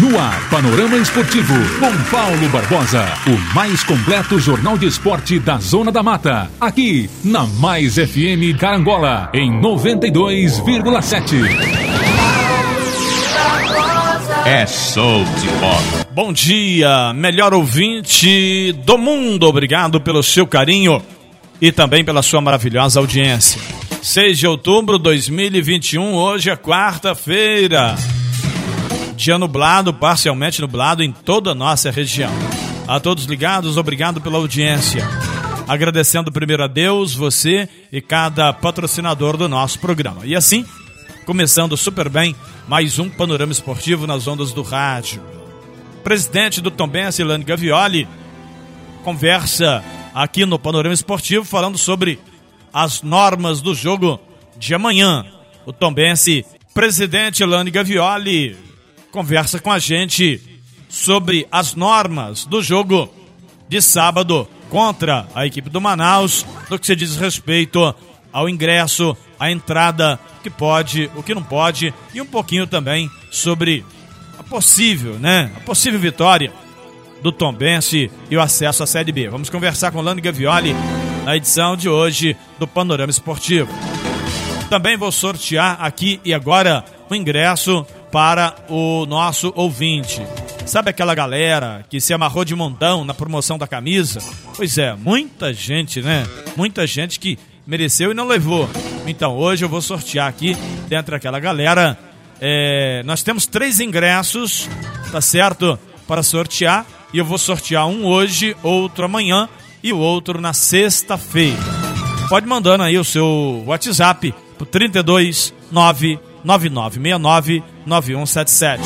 No ar, Panorama Esportivo, com Paulo Barbosa. O mais completo jornal de esporte da Zona da Mata. Aqui, na Mais FM Carangola, em 92,7. É show de bola. Bom dia, melhor ouvinte do mundo. Obrigado pelo seu carinho e também pela sua maravilhosa audiência. 6 de outubro de 2021, hoje é quarta-feira. Dia nublado, parcialmente nublado em toda a nossa região. A todos ligados, obrigado pela audiência. Agradecendo primeiro a Deus, você e cada patrocinador do nosso programa. E assim, começando super bem, mais um panorama esportivo nas ondas do rádio. Presidente do Tombense, Ilane Gavioli, conversa aqui no Panorama Esportivo falando sobre as normas do jogo de amanhã. O Tombense, presidente Ilane Gavioli, conversa com a gente sobre as normas do jogo de sábado contra a equipe do Manaus, no que se diz respeito ao ingresso, à entrada, o que pode, o que não pode, e um pouquinho também sobre a possível, né? A possível vitória do Tombense e o acesso à Série B. Vamos conversar com Lando Gavioli na edição de hoje do Panorama Esportivo. Também vou sortear aqui e agora o ingresso para o nosso ouvinte. Sabe aquela galera que se amarrou de montão na promoção da camisa? Pois é, muita gente, né? Muita gente que mereceu e não levou. Então hoje eu vou sortear aqui, dentro daquela galera. É, nós temos três ingressos, tá certo? Para sortear. E eu vou sortear um hoje, outro amanhã e o outro na sexta-feira. Pode mandando aí o seu WhatsApp pro 32 99969 9177.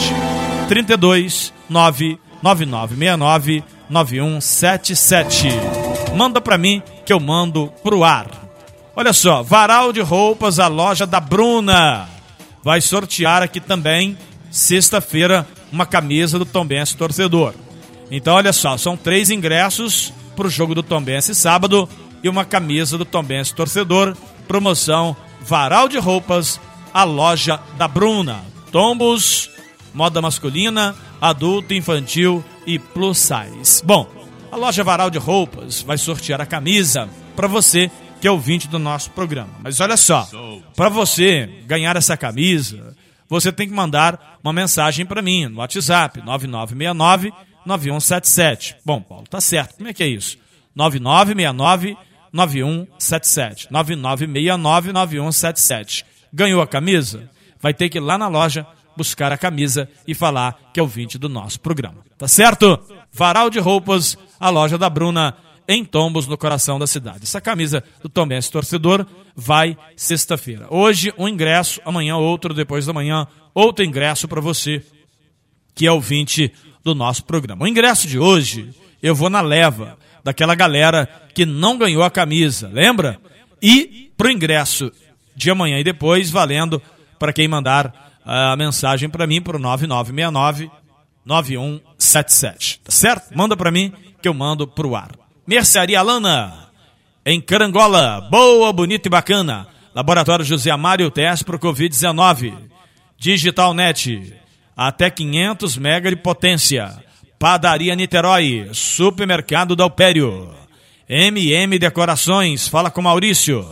32 99969 9177. Manda para mim que eu mando pro ar. Olha só, Varal de Roupas, a loja da Bruna. Vai sortear aqui também, sexta-feira, uma camisa do Tombense Torcedor. Então, olha só, são três ingressos pro jogo do Tombense sábado e uma camisa do Tombense Torcedor. Promoção Varal de Roupas, a loja da Bruna. Tombos, moda masculina, adulto, infantil e plus size. Bom, a loja Varal de Roupas vai sortear a camisa para você que é ouvinte do nosso programa. Mas olha só, para você ganhar essa camisa, você tem que mandar uma mensagem para mim no WhatsApp 9969 9177. Bom, Paulo, tá certo. Como é que é isso? 9969 9177. 9969 9177. Ganhou a camisa? Vai ter que ir lá na loja buscar a camisa e falar que é ouvinte do nosso programa. Tá certo? Varal de roupas, a loja da Bruna, em Tombos, no coração da cidade. Essa camisa do Tomense Torcedor vai sexta-feira. Hoje, um ingresso, amanhã outro, depois da manhã, outro ingresso para você que é ouvinte do nosso programa. O ingresso de hoje, eu vou na leva daquela galera que não ganhou a camisa, lembra? E pro ingresso de amanhã e depois, valendo para quem mandar a mensagem para mim pro 9969 9177. Tá certo? Manda para mim que eu mando pro ar. Mercearia Lana, em Carangola. Boa, bonita e bacana. Laboratório José Amário, teste pro Covid-19. Digital Net, até 500 mega de potência. Padaria Niterói, Supermercado Dalpério. MM Decorações, fala com Maurício.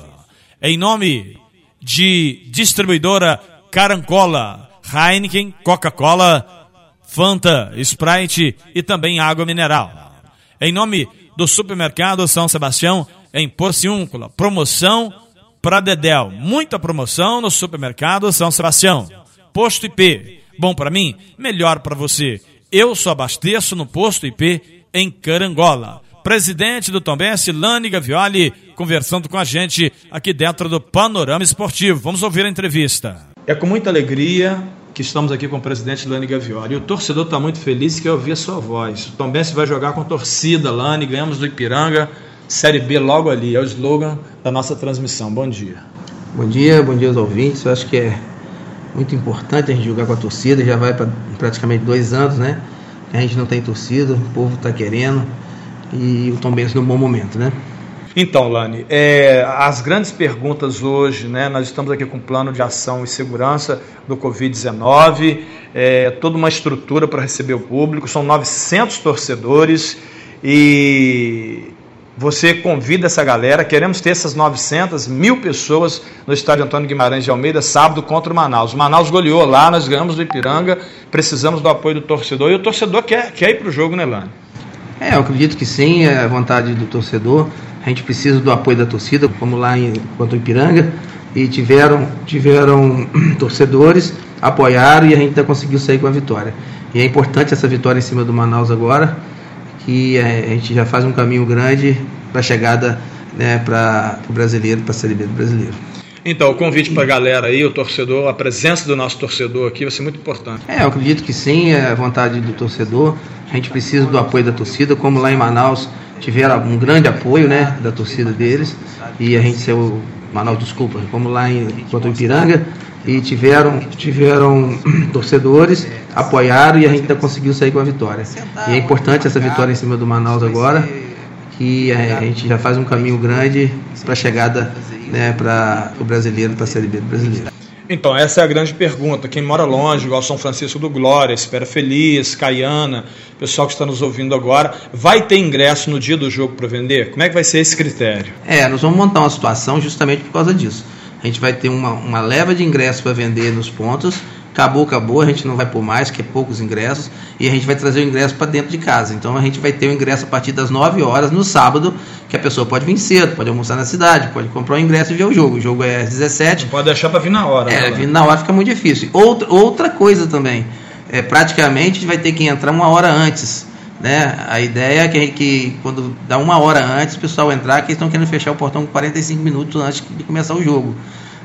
Em nome de distribuidora Carancola, Heineken, Coca-Cola, Fanta, Sprite e também água mineral. Em nome do supermercado São Sebastião, em Porciúncula, promoção para Dedel. Muita promoção no supermercado São Sebastião. Posto IP, bom para mim, melhor para você. Eu só abasteço no Posto IP em Carangola. Presidente do Tombense, Lani Gavioli, conversando com a gente aqui dentro do Panorama Esportivo. Vamos ouvir a entrevista. É com muita alegria que estamos aqui com o presidente Lani Gavioli. E o torcedor está muito feliz que eu ouvi a sua voz. O Tombense vai jogar com torcida, Lani, ganhamos do Ipiranga, Série B logo ali. É o slogan da nossa transmissão. Bom dia. Bom dia, bom dia aos ouvintes. Eu acho que é muito importante a gente jogar com a torcida. Já vai para praticamente dois anos, né? Que a gente não tem torcida, o povo está querendo e o Tombense num bom momento, né? Então, Lani, é, as grandes perguntas hoje, né? Nós estamos aqui com um plano de ação e segurança do Covid-19, é, toda uma estrutura para receber o público, são 900 torcedores e você convida essa galera. Queremos ter essas 900 mil pessoas no estádio Antônio Guimarães de Almeida, sábado contra o Manaus. O Manaus goleou lá, nós ganhamos do Ipiranga, precisamos do apoio do torcedor e o torcedor quer, quer ir para o jogo, né, Lani? É, eu acredito que sim, é a vontade do torcedor. A gente precisa do apoio da torcida, como lá em contra o Ipiranga, e tiveram, tiveram torcedores, apoiaram e a gente ainda conseguiu sair com a vitória. E é importante essa vitória em cima do Manaus agora, que é, a gente já faz um caminho grande para a chegada né, para o brasileiro, para a Série B do brasileiro. Então, o convite para a galera aí, o torcedor, a presença do nosso torcedor aqui vai ser muito importante. É, eu acredito que sim, é a vontade do torcedor. A gente precisa do apoio da torcida, como lá em Manaus tiveram um grande apoio né, da torcida deles. E a gente saiu, Manaus, desculpa, como lá em contra o Ipiranga, e tiveram, tiveram torcedores, apoiaram e a gente ainda conseguiu sair com a vitória. E é importante essa vitória em cima do Manaus agora, que a gente já faz um caminho grande para a chegada né, para o brasileiro, para a Série B do brasileiro. Então, essa é a grande pergunta. Quem mora longe, igual São Francisco do Glória, Espera Feliz, Caiana, pessoal que está nos ouvindo agora, vai ter ingresso no dia do jogo para vender? Como é que vai ser esse critério? É, nós vamos montar uma situação justamente por causa disso. A gente vai ter uma, uma leva de ingressos para vender nos pontos acabou, acabou, a gente não vai pôr mais, que é poucos ingressos, e a gente vai trazer o ingresso para dentro de casa. Então a gente vai ter o ingresso a partir das 9 horas no sábado, que a pessoa pode vir cedo, pode almoçar na cidade, pode comprar o ingresso e ver o jogo. O jogo é às 17. Não pode deixar para vir na hora. É, né, vir na hora fica muito difícil. Outra, outra coisa também, é, praticamente vai ter que entrar uma hora antes. Né? A ideia é que, que quando dá uma hora antes, o pessoal entrar, que eles estão querendo fechar o portão com 45 minutos antes de começar o jogo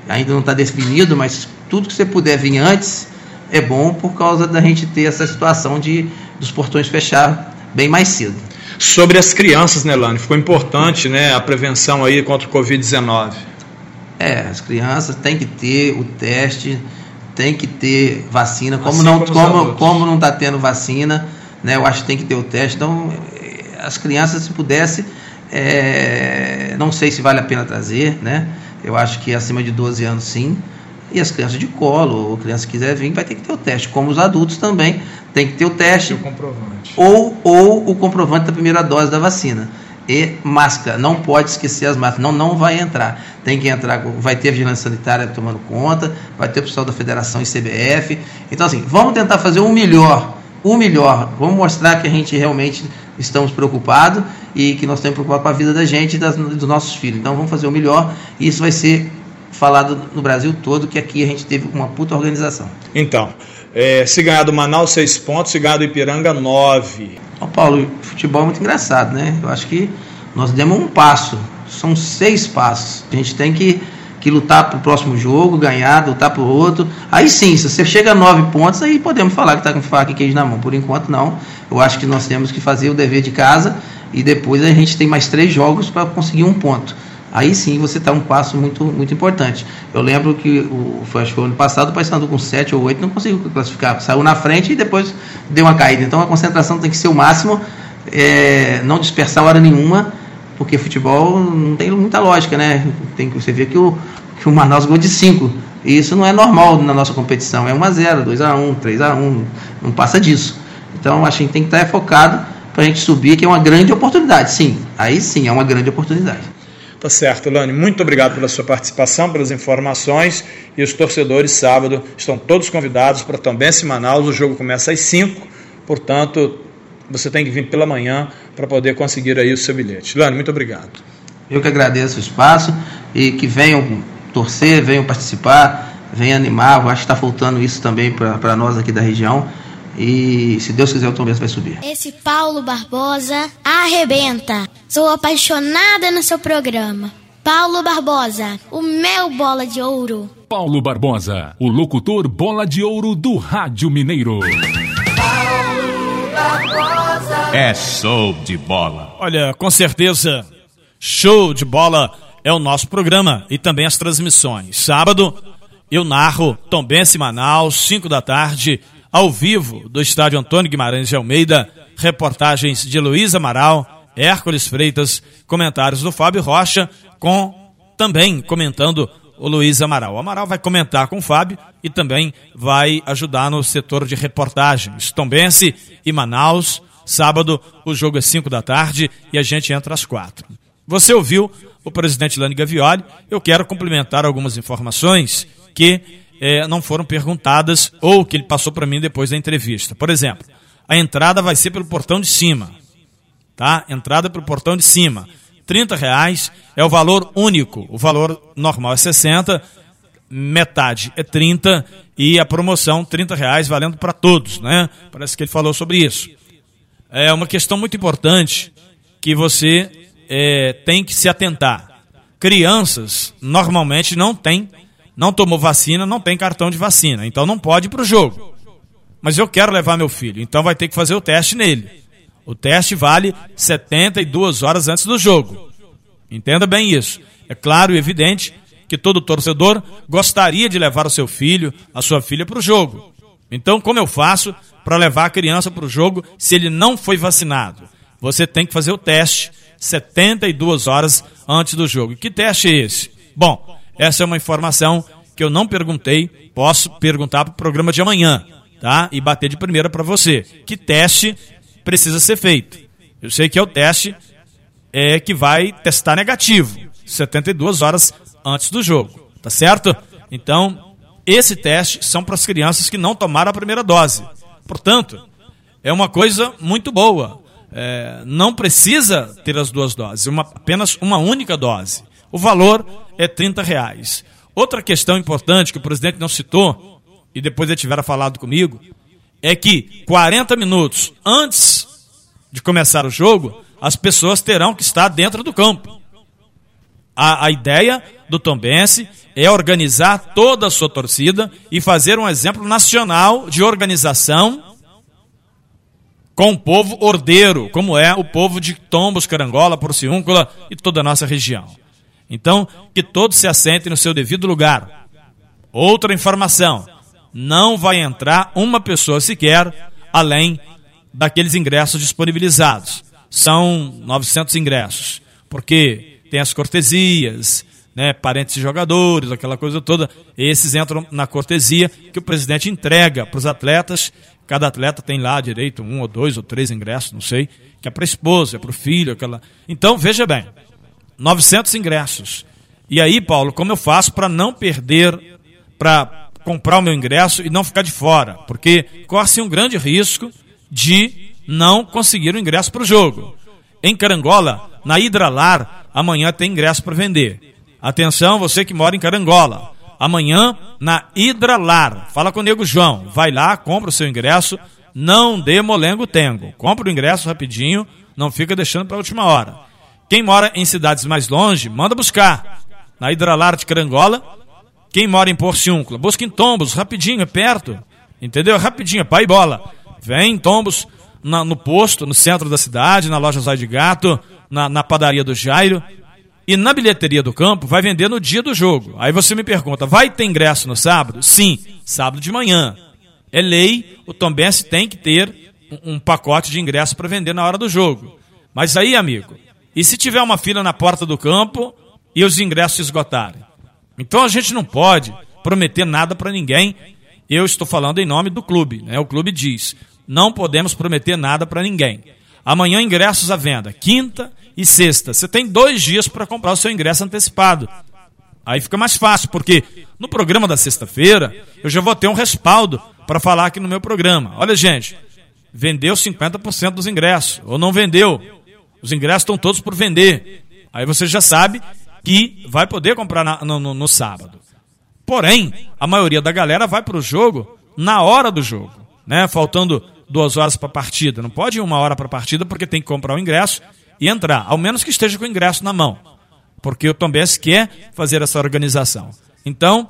ainda não está definido, mas tudo que você puder vir antes é bom por causa da gente ter essa situação de dos portões fechar bem mais cedo. Sobre as crianças, né, Lani? Ficou importante, né, a prevenção aí contra o Covid-19. É, as crianças têm que ter o teste, tem que ter vacina. Como assim não, como, como não está tendo vacina, né, eu acho que tem que ter o teste. Então, eh, as crianças, se pudesse, é, não sei se vale a pena trazer, né? Eu acho que acima de 12 anos sim. E as crianças de colo, ou criança que quiser vir, vai ter que ter o teste. Como os adultos também, tem que ter o teste. E o comprovante. Ou, ou o comprovante da primeira dose da vacina. E máscara, não pode esquecer as máscaras, não, não vai entrar. Tem que entrar, vai ter vigilância sanitária tomando conta, vai ter o pessoal da federação e CBF. Então, assim, vamos tentar fazer o melhor, o melhor. Vamos mostrar que a gente realmente estamos preocupados e que nós temos que preocupar com a vida da gente e das, dos nossos filhos. Então vamos fazer o melhor e isso vai ser falado no Brasil todo que aqui a gente teve uma puta organização. Então, é, se ganhar do Manaus, seis pontos, se ganhar do Ipiranga, nove. Ó, Paulo, futebol é muito engraçado, né? Eu acho que nós demos um passo, são seis passos. A gente tem que que lutar para o próximo jogo, ganhar, lutar para o outro. Aí sim, se você chega a nove pontos, aí podemos falar que está com faca e queijo na mão. Por enquanto, não. Eu acho que nós temos que fazer o dever de casa e depois a gente tem mais três jogos para conseguir um ponto. Aí sim você está um passo muito, muito importante. Eu lembro que o, foi, acho que foi ano passado o Paysandu com 7 ou 8 não conseguiu classificar. Saiu na frente e depois deu uma caída. Então a concentração tem que ser o máximo, é, não dispersar hora nenhuma porque futebol não tem muita lógica, né? Tem você vê que o, que o Manaus ganhou de 5. E isso não é normal na nossa competição. É 1 a 0 2 a 1 3 a 1 Não passa disso. Então acho que a gente tem que estar focado para a gente subir, que é uma grande oportunidade. Sim, aí sim é uma grande oportunidade. Tá certo, Lani. Muito obrigado pela sua participação, pelas informações. E os torcedores, sábado, estão todos convidados para também se Manaus. O jogo começa às 5. Portanto, você tem que vir pela manhã para poder conseguir aí o seu bilhete. Lani, muito obrigado. Eu que agradeço o espaço e que venham torcer, venham participar, venham animar. Eu acho que está faltando isso também para nós aqui da região. E se Deus quiser, o Tom vai subir. Esse Paulo Barbosa arrebenta. Sou apaixonada no seu programa. Paulo Barbosa, o meu bola de ouro. Paulo Barbosa, o locutor bola de ouro do Rádio Mineiro. É show de bola. Olha, com certeza, show de bola é o nosso programa e também as transmissões. Sábado, eu narro Tombense Manaus, 5 da tarde, ao vivo, do estádio Antônio Guimarães de Almeida, reportagens de Luiz Amaral Hércules Freitas, comentários do Fábio Rocha, com também comentando o Luiz Amaral. O Amaral vai comentar com o Fábio e também vai ajudar no setor de reportagens. Tombense e Manaus, sábado o jogo é 5 da tarde e a gente entra às quatro. Você ouviu o presidente Lani Gavioli, eu quero complementar algumas informações que eh, não foram perguntadas ou que ele passou para mim depois da entrevista. Por exemplo, a entrada vai ser pelo portão de cima tá? Entrada pelo portão de cima. 30 reais é o valor único. O valor normal é 60, metade é 30 e a promoção 30 reais valendo para todos, né? Parece que ele falou sobre isso. É uma questão muito importante que você é, tem que se atentar. Crianças normalmente não tem, não tomou vacina, não tem cartão de vacina, então não pode ir para o jogo. Mas eu quero levar meu filho, então vai ter que fazer o teste nele. O teste vale 72 horas antes do jogo. Entenda bem isso. É claro e evidente que todo torcedor gostaria de levar o seu filho, a sua filha para o jogo. Então, como eu faço para levar a criança para o jogo se ele não foi vacinado? Você tem que fazer o teste 72 horas antes do jogo. Que teste é esse? Bom, essa é uma informação que eu não perguntei, posso perguntar para o programa de amanhã, tá? E bater de primeira para você. Que teste precisa ser feito. Eu sei que é o teste é, que vai testar negativo, 72 horas antes do jogo, tá certo? Então, esse teste são para as crianças que não tomaram a primeira dose. Portanto, é uma coisa muito boa. É, não precisa ter as duas doses, uma, apenas uma única dose. O valor é 30 reais. Outra questão importante que o presidente não citou, e depois ele tiver falado comigo, é que 40 minutos antes de começar o jogo, as pessoas terão que estar dentro do campo. A, a ideia do Tombense é organizar toda a sua torcida e fazer um exemplo nacional de organização com o povo ordeiro, como é o povo de Tombos, Carangola, Porciúncula e toda a nossa região. Então, que todos se assentem no seu devido lugar. Outra informação: não vai entrar uma pessoa sequer além daqueles ingressos disponibilizados. São 900 ingressos, porque tem as cortesias, né, parentes de jogadores, aquela coisa toda. Esses entram na cortesia que o presidente entrega para os atletas. Cada atleta tem lá direito um ou dois ou três ingressos, não sei, que é para a esposa, é para o filho, aquela. Então veja bem, 900 ingressos. E aí, Paulo, como eu faço para não perder, para comprar o meu ingresso e não ficar de fora, porque corre-se um grande risco de não conseguir o ingresso para o jogo. Em Carangola, na Hidralar, amanhã tem ingresso para vender. Atenção, você que mora em Carangola. Amanhã, na Hidralar, fala com o Nego João. Vai lá, compra o seu ingresso, não dê molengo tengo. Compra o ingresso rapidinho, não fica deixando para a última hora. Quem mora em cidades mais longe, manda buscar. Na Hidralar de Carangola, quem mora em Porciúncula, busca em Tombos, rapidinho, é perto. Entendeu? Rapidinho, pai e bola. Vem em Tombos, na, no posto, no centro da cidade, na loja Zóio de Gato, na, na padaria do Jairo. E na bilheteria do campo vai vender no dia do jogo. Aí você me pergunta, vai ter ingresso no sábado? Sim, sábado de manhã. É lei, o Tombense tem que ter um, um pacote de ingresso para vender na hora do jogo. Mas aí, amigo, e se tiver uma fila na porta do campo e os ingressos esgotarem? Então a gente não pode prometer nada para ninguém. Eu estou falando em nome do clube, né? O clube diz: não podemos prometer nada para ninguém. Amanhã ingressos à venda, quinta e sexta. Você tem dois dias para comprar o seu ingresso antecipado. Aí fica mais fácil, porque no programa da sexta-feira eu já vou ter um respaldo para falar aqui no meu programa. Olha, gente, vendeu 50% dos ingressos, ou não vendeu. Os ingressos estão todos por vender. Aí você já sabe que vai poder comprar na, no, no, no sábado. Porém, a maioria da galera vai para o jogo na hora do jogo, né? Faltando duas horas para a partida. Não pode ir uma hora para a partida porque tem que comprar o ingresso e entrar, ao menos que esteja com o ingresso na mão, porque o Tombense quer fazer essa organização. Então,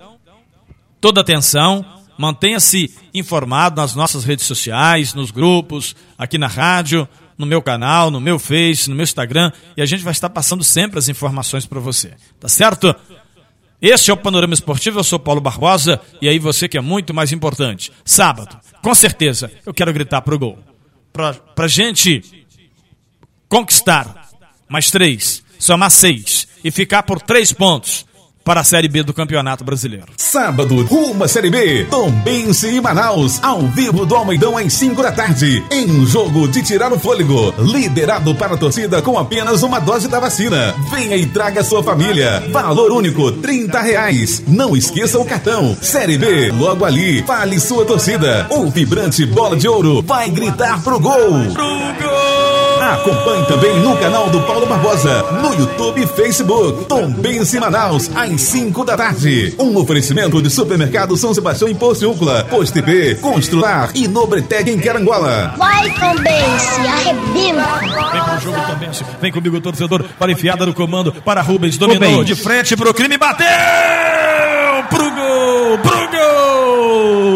toda atenção, mantenha-se informado nas nossas redes sociais, nos grupos, aqui na rádio, no meu canal, no meu Face, no meu Instagram, e a gente vai estar passando sempre as informações para você. Tá certo? Este é o Panorama Esportivo, eu sou Paulo Barbosa, e aí você que é muito mais importante. Sábado, com certeza, eu quero gritar pro gol. Pra, pra gente conquistar mais três, somar seis e ficar por três pontos para a Série B do Campeonato Brasileiro. Sábado, rumo à Série B. Tombense e Manaus, ao vivo do Almeidão às 5 da tarde. Em um jogo de tirar o fôlego. Liderado para a torcida com apenas uma dose da vacina. Venha e traga sua família. Valor único, 30 reais. Não esqueça o cartão. Série B, logo ali. Fale sua torcida. O vibrante Bola de Ouro vai gritar pro gol. Pro gol! Acompanhe também no canal do Paulo Barbosa, no YouTube e Facebook. Tombense Manaus, às 5 da tarde. Um oferecimento de supermercado São Sebastião em Porciúncula, Posto IP, Constrular e Nobretec em Carangola. Vai Tombense, arrebenta! Vem pro jogo Tombense, vem comigo torcedor, para enfiada no comando, para Rubens, dominou Rubens. de frente pro crime, bateu! Pro gol, pro gol!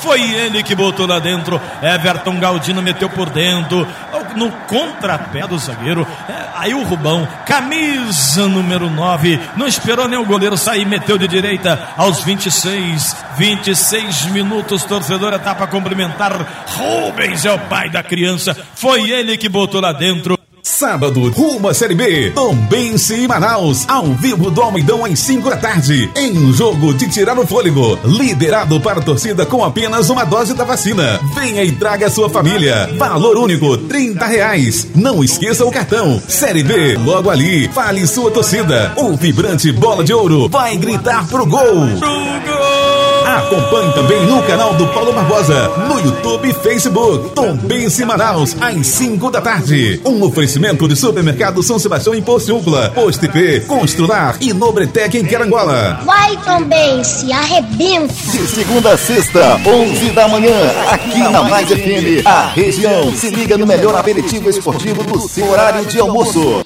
Foi ele que botou lá dentro. Everton Galdino meteu por dentro. No contrapé do zagueiro. É, aí o Rubão, camisa número 9. Não esperou nem o goleiro sair, meteu de direita aos 26. 26 minutos. Torcedor etapa cumprimentar. Rubens é o pai da criança. Foi ele que botou lá dentro. Sábado, rumo à Série B. Tombense e Manaus, ao vivo do Almeidão às 5 da tarde. Em um jogo de tirar o fôlego. Liderado para a torcida com apenas uma dose da vacina. Venha e traga sua família. Valor único, 30 reais. Não esqueça o cartão. Série B, logo ali. Fale sua torcida. O vibrante Bola de Ouro vai gritar pro gol. Acompanhe também no canal do Paulo Barbosa, no YouTube e Facebook. Tombense Manaus, às 5 da tarde. Um oferecimento de supermercado São Sebastião em Porciúncula, Posto IP, Constrular e Nobretec em Carangola. Vai Tombense, arrebenta! De segunda a sexta, 11 da manhã, aqui na Mais FM, a região se liga no melhor aperitivo esportivo do seu horário de almoço.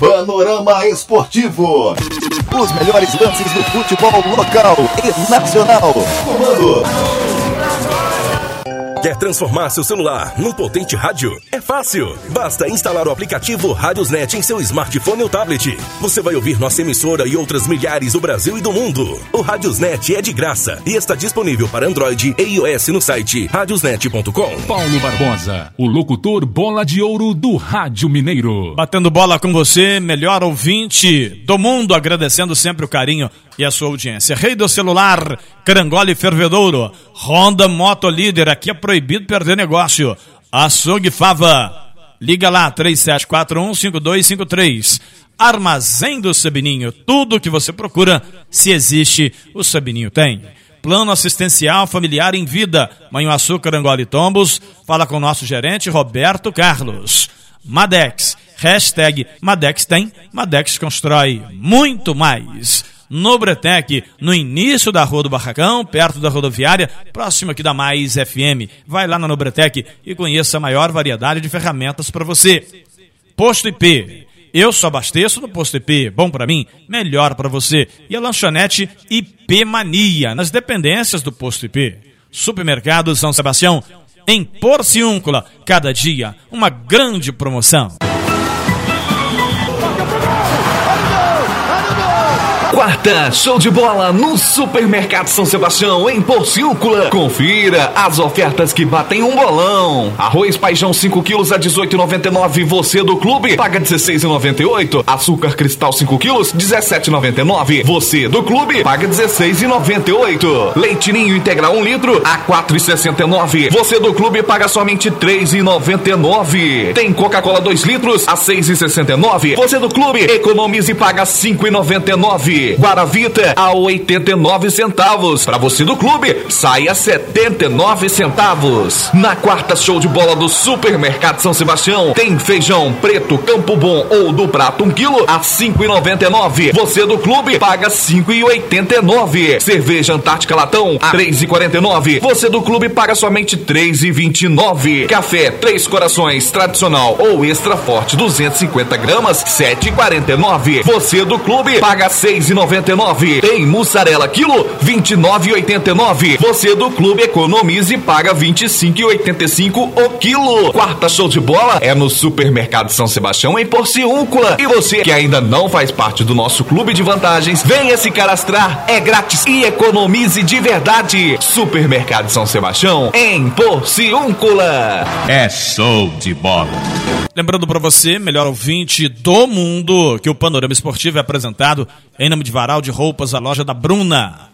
Panorama Esportivo. Os melhores lances do futebol local e nacional. Comando. Quer transformar seu celular num potente rádio? É fácil. Basta instalar o aplicativo Radiosnet em seu smartphone ou tablet. Você vai ouvir nossa emissora e outras milhares do Brasil e do mundo. O Radiosnet é de graça e está disponível para Android e iOS no site radiosnet.com. Paulo Barbosa, o locutor bola de ouro do Rádio Mineiro. Batendo bola com você, melhor ouvinte do mundo, agradecendo sempre o carinho e a sua audiência. Rei do celular, Carangola e Fervedouro, Honda Moto Líder, aqui é proibido perder negócio. Açougue Fava, liga lá, 3741-5253. Armazém do Sabininho, tudo que você procura, se existe, o Sabininho tem. Plano assistencial familiar em vida, Manhuaçu, e Tombos, fala com o nosso gerente Roberto Carlos. Madex, hashtag Madex tem, Madex constrói muito mais. Nobretec, no início da Rua do Barracão, perto da rodoviária, próximo aqui da Mais FM. Vai lá na Nobretec e conheça a maior variedade de ferramentas para você. Posto IP. Eu só abasteço no Posto IP. Bom para mim, melhor para você. E a lanchonete IP Mania, nas dependências do Posto IP. Supermercado São Sebastião, em Porciúncula. Cada dia, uma grande promoção. Quarta, show de bola no Supermercado São Sebastião, em Porciúncula. Confira as ofertas que batem um bolão. Arroz paijão 5 quilos a 18,99. Você do clube paga 16,98. Açúcar cristal 5 quilos 17,99. Você do clube paga 16,98. Leite ninho integral 1 litro a 4,69. Você do clube paga somente 3,99. Tem Coca-Cola 2 litros a 6,69. Você do clube economize e paga 5,99. 79. Guaravita a 89 centavos. Para você do clube, sai a 79 centavos. Na quarta show de bola do Supermercado São Sebastião, tem feijão preto Campo Bom ou do prato 1 quilo a 5,99. Você do clube paga 5,89. Cerveja Antártica Latão a 3,49. Você do clube paga somente 3,29. Café Três Corações tradicional ou extra forte 250 gramas 7,49. Você do clube paga 6,99. Tem mussarela quilo 29,89. Você do clube economize e paga 25,85 o quilo. Quarta show de bola é no Supermercado São Sebastião em Porciúncula. E você que ainda não faz parte do nosso clube de vantagens, venha se cadastrar. É grátis e economize de verdade. Supermercado São Sebastião em Porciúncula. É show de bola. Lembrando para você, melhor ouvinte do mundo, que o Panorama Esportivo é apresentado em nome de Varal de Roupas, a loja da Bruna.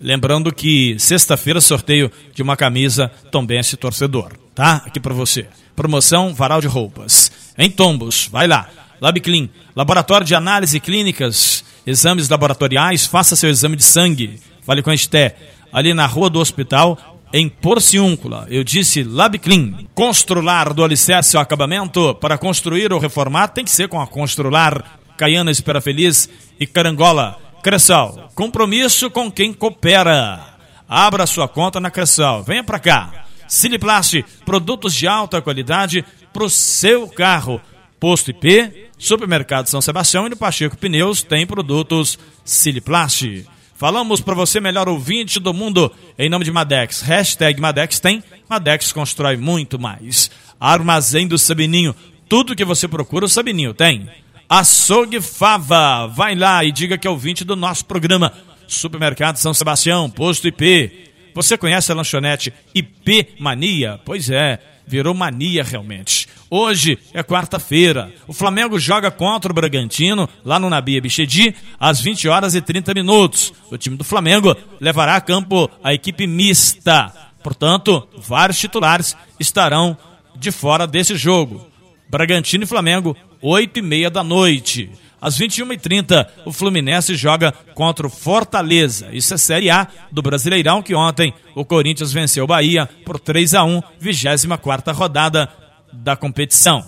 Lembrando que sexta-feira sorteio de uma camisa Tombense torcedor, tá? Aqui para você. Promoção Varal de Roupas. Em Tombos, vai lá. LabClean, Laboratório de Análise Clínicas, Exames Laboratoriais, faça seu exame de sangue. Vale com a Esté, ali na Rua do Hospital, em Porciúncula. Eu disse LabClean. Constrular do alicerce ao acabamento. Para construir ou reformar, tem que ser com a Constrular. Caiana Espera Feliz e Carangola. Cressal. Compromisso com quem coopera. Abra sua conta na Cressal. Venha para cá. Siliplast, produtos de alta qualidade para o seu carro. Posto IP, Supermercado São Sebastião e no Pacheco Pneus tem produtos Siliplast. Falamos para você, melhor ouvinte do mundo, em nome de Madex. Hashtag Madex tem, Madex constrói muito mais. Armazém do Sabininho, tudo que você procura o Sabininho tem. Açougue Fava, vai lá e diga que é ouvinte do nosso programa. Supermercado São Sebastião, Posto IP. Você conhece a lanchonete IP Mania? Pois é, virou mania realmente. Hoje é quarta-feira. O Flamengo joga contra o Bragantino, lá no Nabia Bichedi, às 20 horas e 30 minutos. O time do Flamengo levará a campo a equipe mista. Portanto, vários titulares estarão de fora desse jogo. Bragantino e Flamengo, 8 e meia da noite. Às 21h30, o Fluminense joga contra o Fortaleza. Isso é Série A do Brasileirão, que ontem o Corinthians venceu o Bahia por 3 a 1 24 rodada da competição.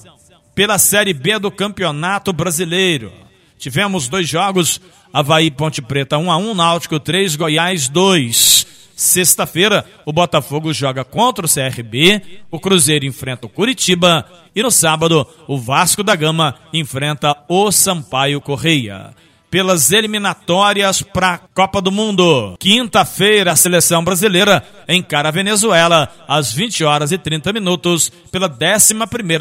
Pela Série B do Campeonato Brasileiro, tivemos dois jogos, Havaí Ponte Preta 1 a 1 Náutico 3, Goiás 2. Sexta-feira, o Botafogo joga contra o CRB, o Cruzeiro enfrenta o Curitiba e no sábado, o Vasco da Gama enfrenta o Sampaio Correia. Pelas eliminatórias para a Copa do Mundo. Quinta-feira, a seleção brasileira encara a Venezuela às 20 horas e 30 minutos pela 11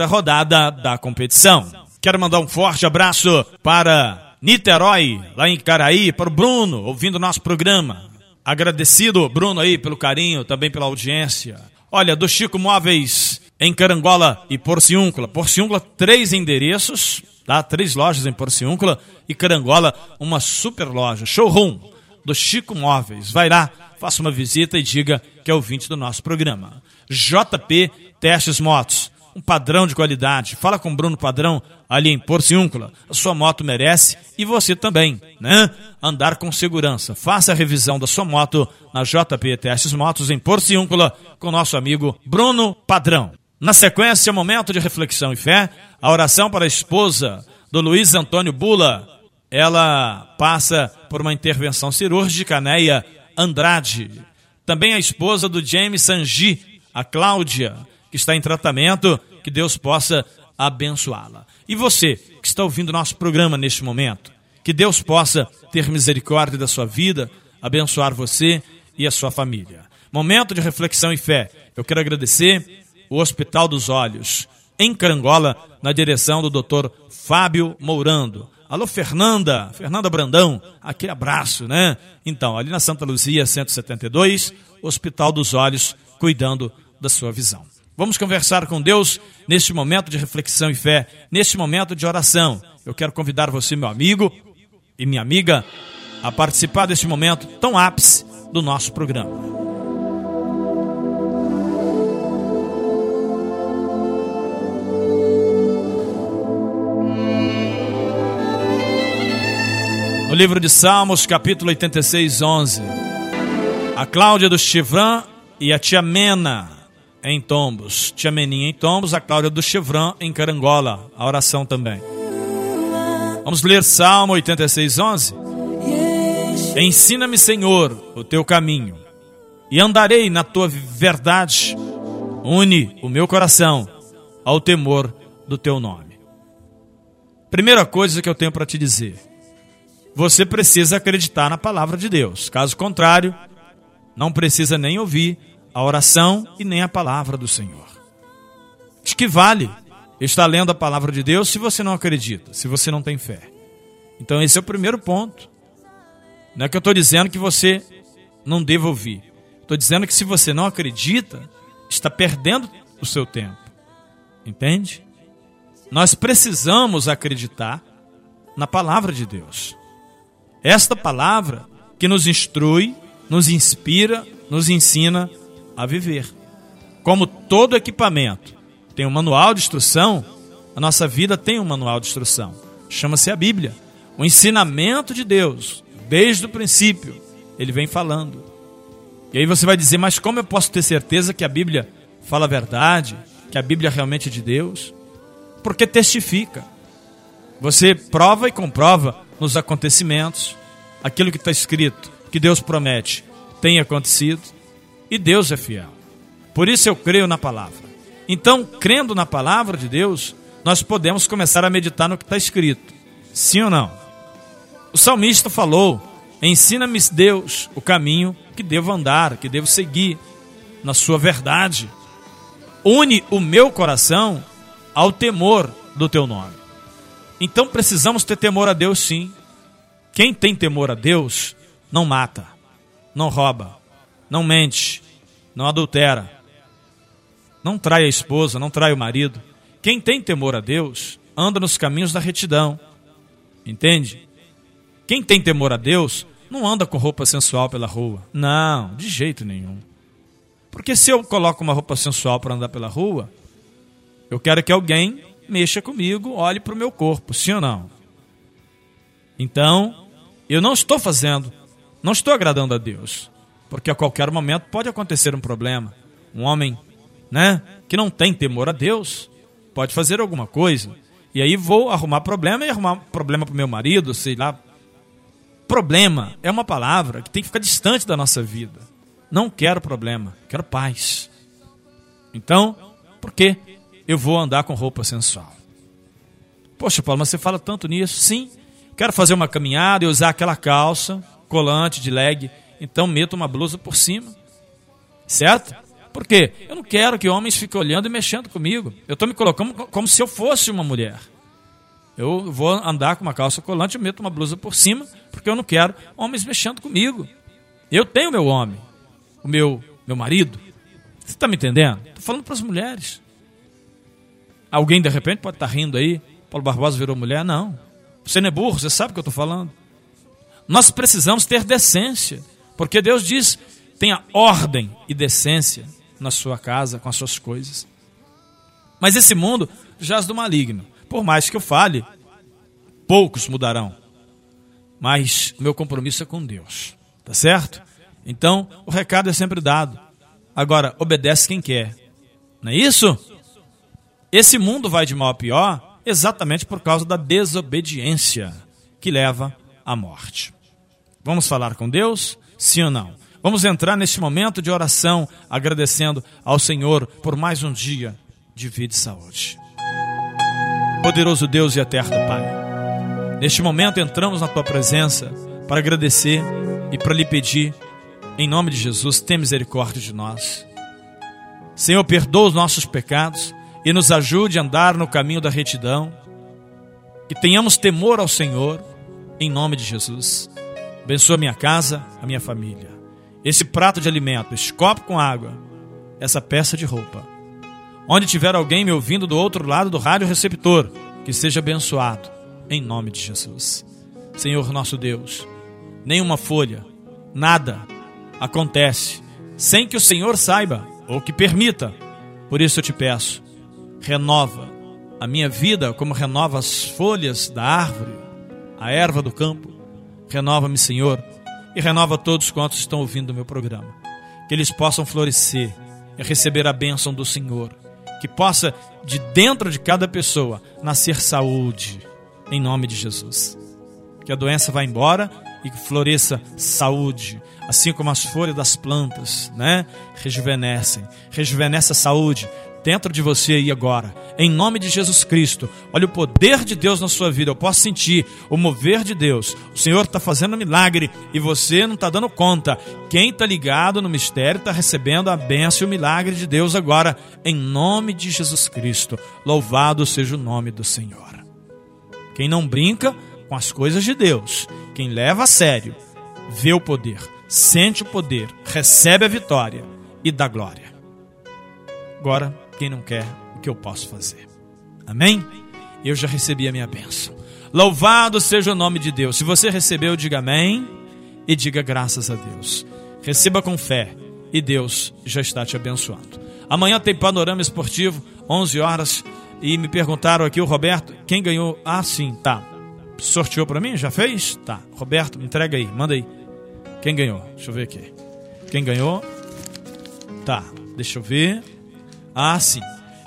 rodada da competição. Quero mandar um forte abraço para Niterói, lá em Caraí, para o Bruno, ouvindo nosso programa. Agradecido, Bruno, aí, pelo carinho, também pela audiência. Olha, do Chico Móveis em Carangola e Porciúncula. Porciúncula, três endereços, tá? Três lojas em Porciúncula e Carangola, uma super loja, showroom do Chico Móveis. Vai lá, faça uma visita e diga que é ouvinte do nosso programa. JP Testes Motos um padrão de qualidade. Fala com o Bruno Padrão ali em Porciúncula. A sua moto merece e você também, né? Andar com segurança. Faça a revisão da sua moto na JP Motos em Porciúncula com nosso amigo Bruno Padrão. Na sequência, momento de reflexão e fé, a oração para a esposa do Luiz Antônio Bula. Ela passa por uma intervenção cirúrgica, Neia Andrade. Também a esposa do James Sanji, a Cláudia que está em tratamento, que Deus possa abençoá-la. E você que está ouvindo nosso programa neste momento, que Deus possa ter misericórdia da sua vida, abençoar você e a sua família. Momento de reflexão e fé. Eu quero agradecer o Hospital dos Olhos, em Carangola, na direção do Dr. Fábio Mourando. Alô, Fernanda, Fernanda Brandão, aquele abraço, né? Então, ali na Santa Luzia 172, Hospital dos Olhos, cuidando da sua visão. Vamos conversar com Deus neste momento de reflexão e fé, neste momento de oração. Eu quero convidar você, meu amigo e minha amiga, a participar deste momento tão ápice do nosso programa. No livro de Salmos, capítulo 86, 11. A Cláudia do Chivran e a tia Mena em Tombos. Tia Meninha em Tombos, a Cláudia do Chivran em Carangola. A oração também. Vamos ler Salmo 86, 11. Ensina-me, Senhor, o teu caminho, e andarei na tua verdade. Une o meu coração ao temor do teu nome. Primeira coisa que eu tenho para te dizer: você precisa acreditar na palavra de Deus. Caso contrário, não precisa nem ouvir a oração e nem a palavra do Senhor. De que vale estar lendo a palavra de Deus se você não acredita, se você não tem fé? Então, esse é o primeiro ponto. Não é que eu estou dizendo que você não deva ouvir. Estou dizendo que se você não acredita, está perdendo o seu tempo. Entende? Nós precisamos acreditar na palavra de Deus. Esta palavra que nos instrui, nos inspira, nos ensina a viver. Como todo equipamento tem um manual de instrução, a nossa vida tem um manual de instrução. Chama-se a Bíblia. O ensinamento de Deus, desde o princípio, ele vem falando. E aí você vai dizer, mas como eu posso ter certeza que a Bíblia fala a verdade, que a Bíblia realmente é de Deus? Porque testifica. Você prova e comprova nos acontecimentos aquilo que está escrito, que Deus promete, tem acontecido e Deus é fiel. Por isso eu creio na palavra. Então, crendo na palavra de Deus, nós podemos começar a meditar no que está escrito. Sim ou não? O salmista falou: Ensina-me, Deus, o caminho que devo andar, que devo seguir, na sua verdade. Une o meu coração ao temor do teu nome. Então precisamos ter temor a Deus, sim. Quem tem temor a Deus não mata, não rouba, não mente, não adultera, não trai a esposa, não trai o marido. Quem tem temor a Deus anda nos caminhos da retidão. Entende? Quem tem temor a Deus não anda com roupa sensual pela rua. Não, de jeito nenhum. Porque se eu coloco uma roupa sensual para andar pela rua, eu quero que alguém mexa comigo, olhe para o meu corpo, sim ou não? Então, eu não estou fazendo, não estou agradando a Deus, porque a qualquer momento pode acontecer um problema. Um homem, né, que não tem temor a Deus, pode fazer alguma coisa, e aí vou arrumar problema e arrumar problema para o meu marido, sei lá. Problema é uma palavra que tem que ficar distante da nossa vida. Não quero problema, quero paz. Então, por que eu vou andar com roupa sensual? Poxa, Paulo, mas você fala tanto nisso? Sim, quero fazer uma caminhada e usar aquela calça, colante de leg, então meto uma blusa por cima. Certo? Por quê? Eu não quero que homens fiquem olhando e mexendo comigo. Eu estou me colocando como se eu fosse uma mulher. Eu vou andar com uma calça colante e meto uma blusa por cima, porque eu não quero homens mexendo comigo. Eu tenho meu homem, o meu, meu marido. Você está me entendendo? Estou falando para as mulheres. Alguém de repente pode estar tá rindo aí. Paulo Barbosa virou mulher? Não. Você não é burro, você sabe o que eu estou falando. Nós precisamos ter decência, porque Deus diz: tenha ordem e decência na sua casa, com as suas coisas. Mas esse mundo jaz do maligno. Por mais que eu fale, poucos mudarão. Mas meu compromisso é com Deus. Tá certo? Então, o recado é sempre dado. Agora, obedece quem quer. Não é isso? Esse mundo vai de mal a pior exatamente por causa da desobediência que leva à morte. Vamos falar com Deus? Sim ou não? Vamos entrar neste momento de oração, agradecendo ao Senhor por mais um dia de vida e saúde. Poderoso Deus e eterno Pai, neste momento entramos na Tua presença para agradecer e para lhe pedir, em nome de Jesus, tenha misericórdia de nós. Senhor, perdoa os nossos pecados e nos ajude a andar no caminho da retidão. Que tenhamos temor ao Senhor, em nome de Jesus. Abençoa minha casa, a minha família esse prato de alimento, esse copo com água, essa peça de roupa. Onde tiver alguém me ouvindo do outro lado do rádio receptor, que seja abençoado, em nome de Jesus. Senhor nosso Deus, nenhuma folha, nada acontece sem que o Senhor saiba ou que permita. Por isso eu te peço, renova a minha vida como renova as folhas da árvore, a erva do campo. Renova-me, Senhor, e renova todos quantos estão ouvindo o meu programa. Que eles possam florescer e receber a bênção do Senhor. Que possa, de dentro de cada pessoa, nascer saúde, em nome de Jesus. Que a doença vá embora e que floresça saúde, assim como as folhas das plantas, né? Rejuvenescem. Rejuvenesce a saúde, dentro de você e agora. Em nome de Jesus Cristo. Olha o poder de Deus na sua vida. Eu posso sentir o mover de Deus. O Senhor está fazendo um milagre e você não está dando conta. Quem está ligado no mistério está recebendo a bênção e o milagre de Deus agora. Em nome de Jesus Cristo. Louvado seja o nome do Senhor. Quem não brinca com as coisas de Deus, quem leva a sério, vê o poder, sente o poder, recebe a vitória e dá glória. Agora, quem não quer, o que eu posso fazer? Amém? Eu já recebi a minha bênção. Louvado seja o nome de Deus. Se você recebeu, diga amém e diga graças a Deus. Receba com fé e Deus já está te abençoando. Amanhã tem panorama esportivo, 11 horas. E me perguntaram aqui, o Roberto, quem ganhou? Ah, sim, tá. Sorteou para mim? Já fez? Tá. Roberto, entrega aí, manda aí. Quem ganhou? Deixa eu ver aqui. Quem ganhou? Tá, deixa eu ver. Ah, sim.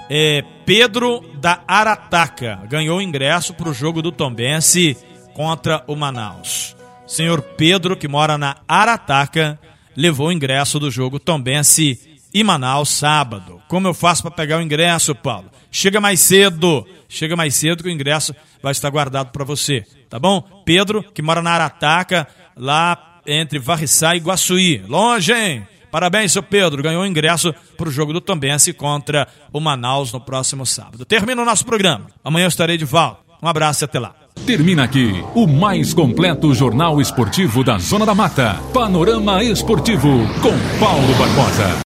É, Pedro da Arataca ganhou ingresso para o jogo do Tombense contra o Manaus. Senhor Pedro, que mora na Arataca, levou o ingresso do jogo Tombense e Manaus sábado. Como eu faço para pegar o ingresso, Paulo? Chega mais cedo. Chega mais cedo que o ingresso vai estar guardado para você, tá bom? Pedro, que mora na Arataca, lá entre Varriçá e Guaçuí. Longe, hein? Parabéns, seu Pedro. Ganhou ingresso para o jogo do Tombense contra o Manaus no próximo sábado. Termina o nosso programa. Amanhã eu estarei de volta. Um abraço e até lá. Termina aqui o mais completo jornal esportivo da Zona da Mata. Panorama Esportivo com Paulo Barbosa.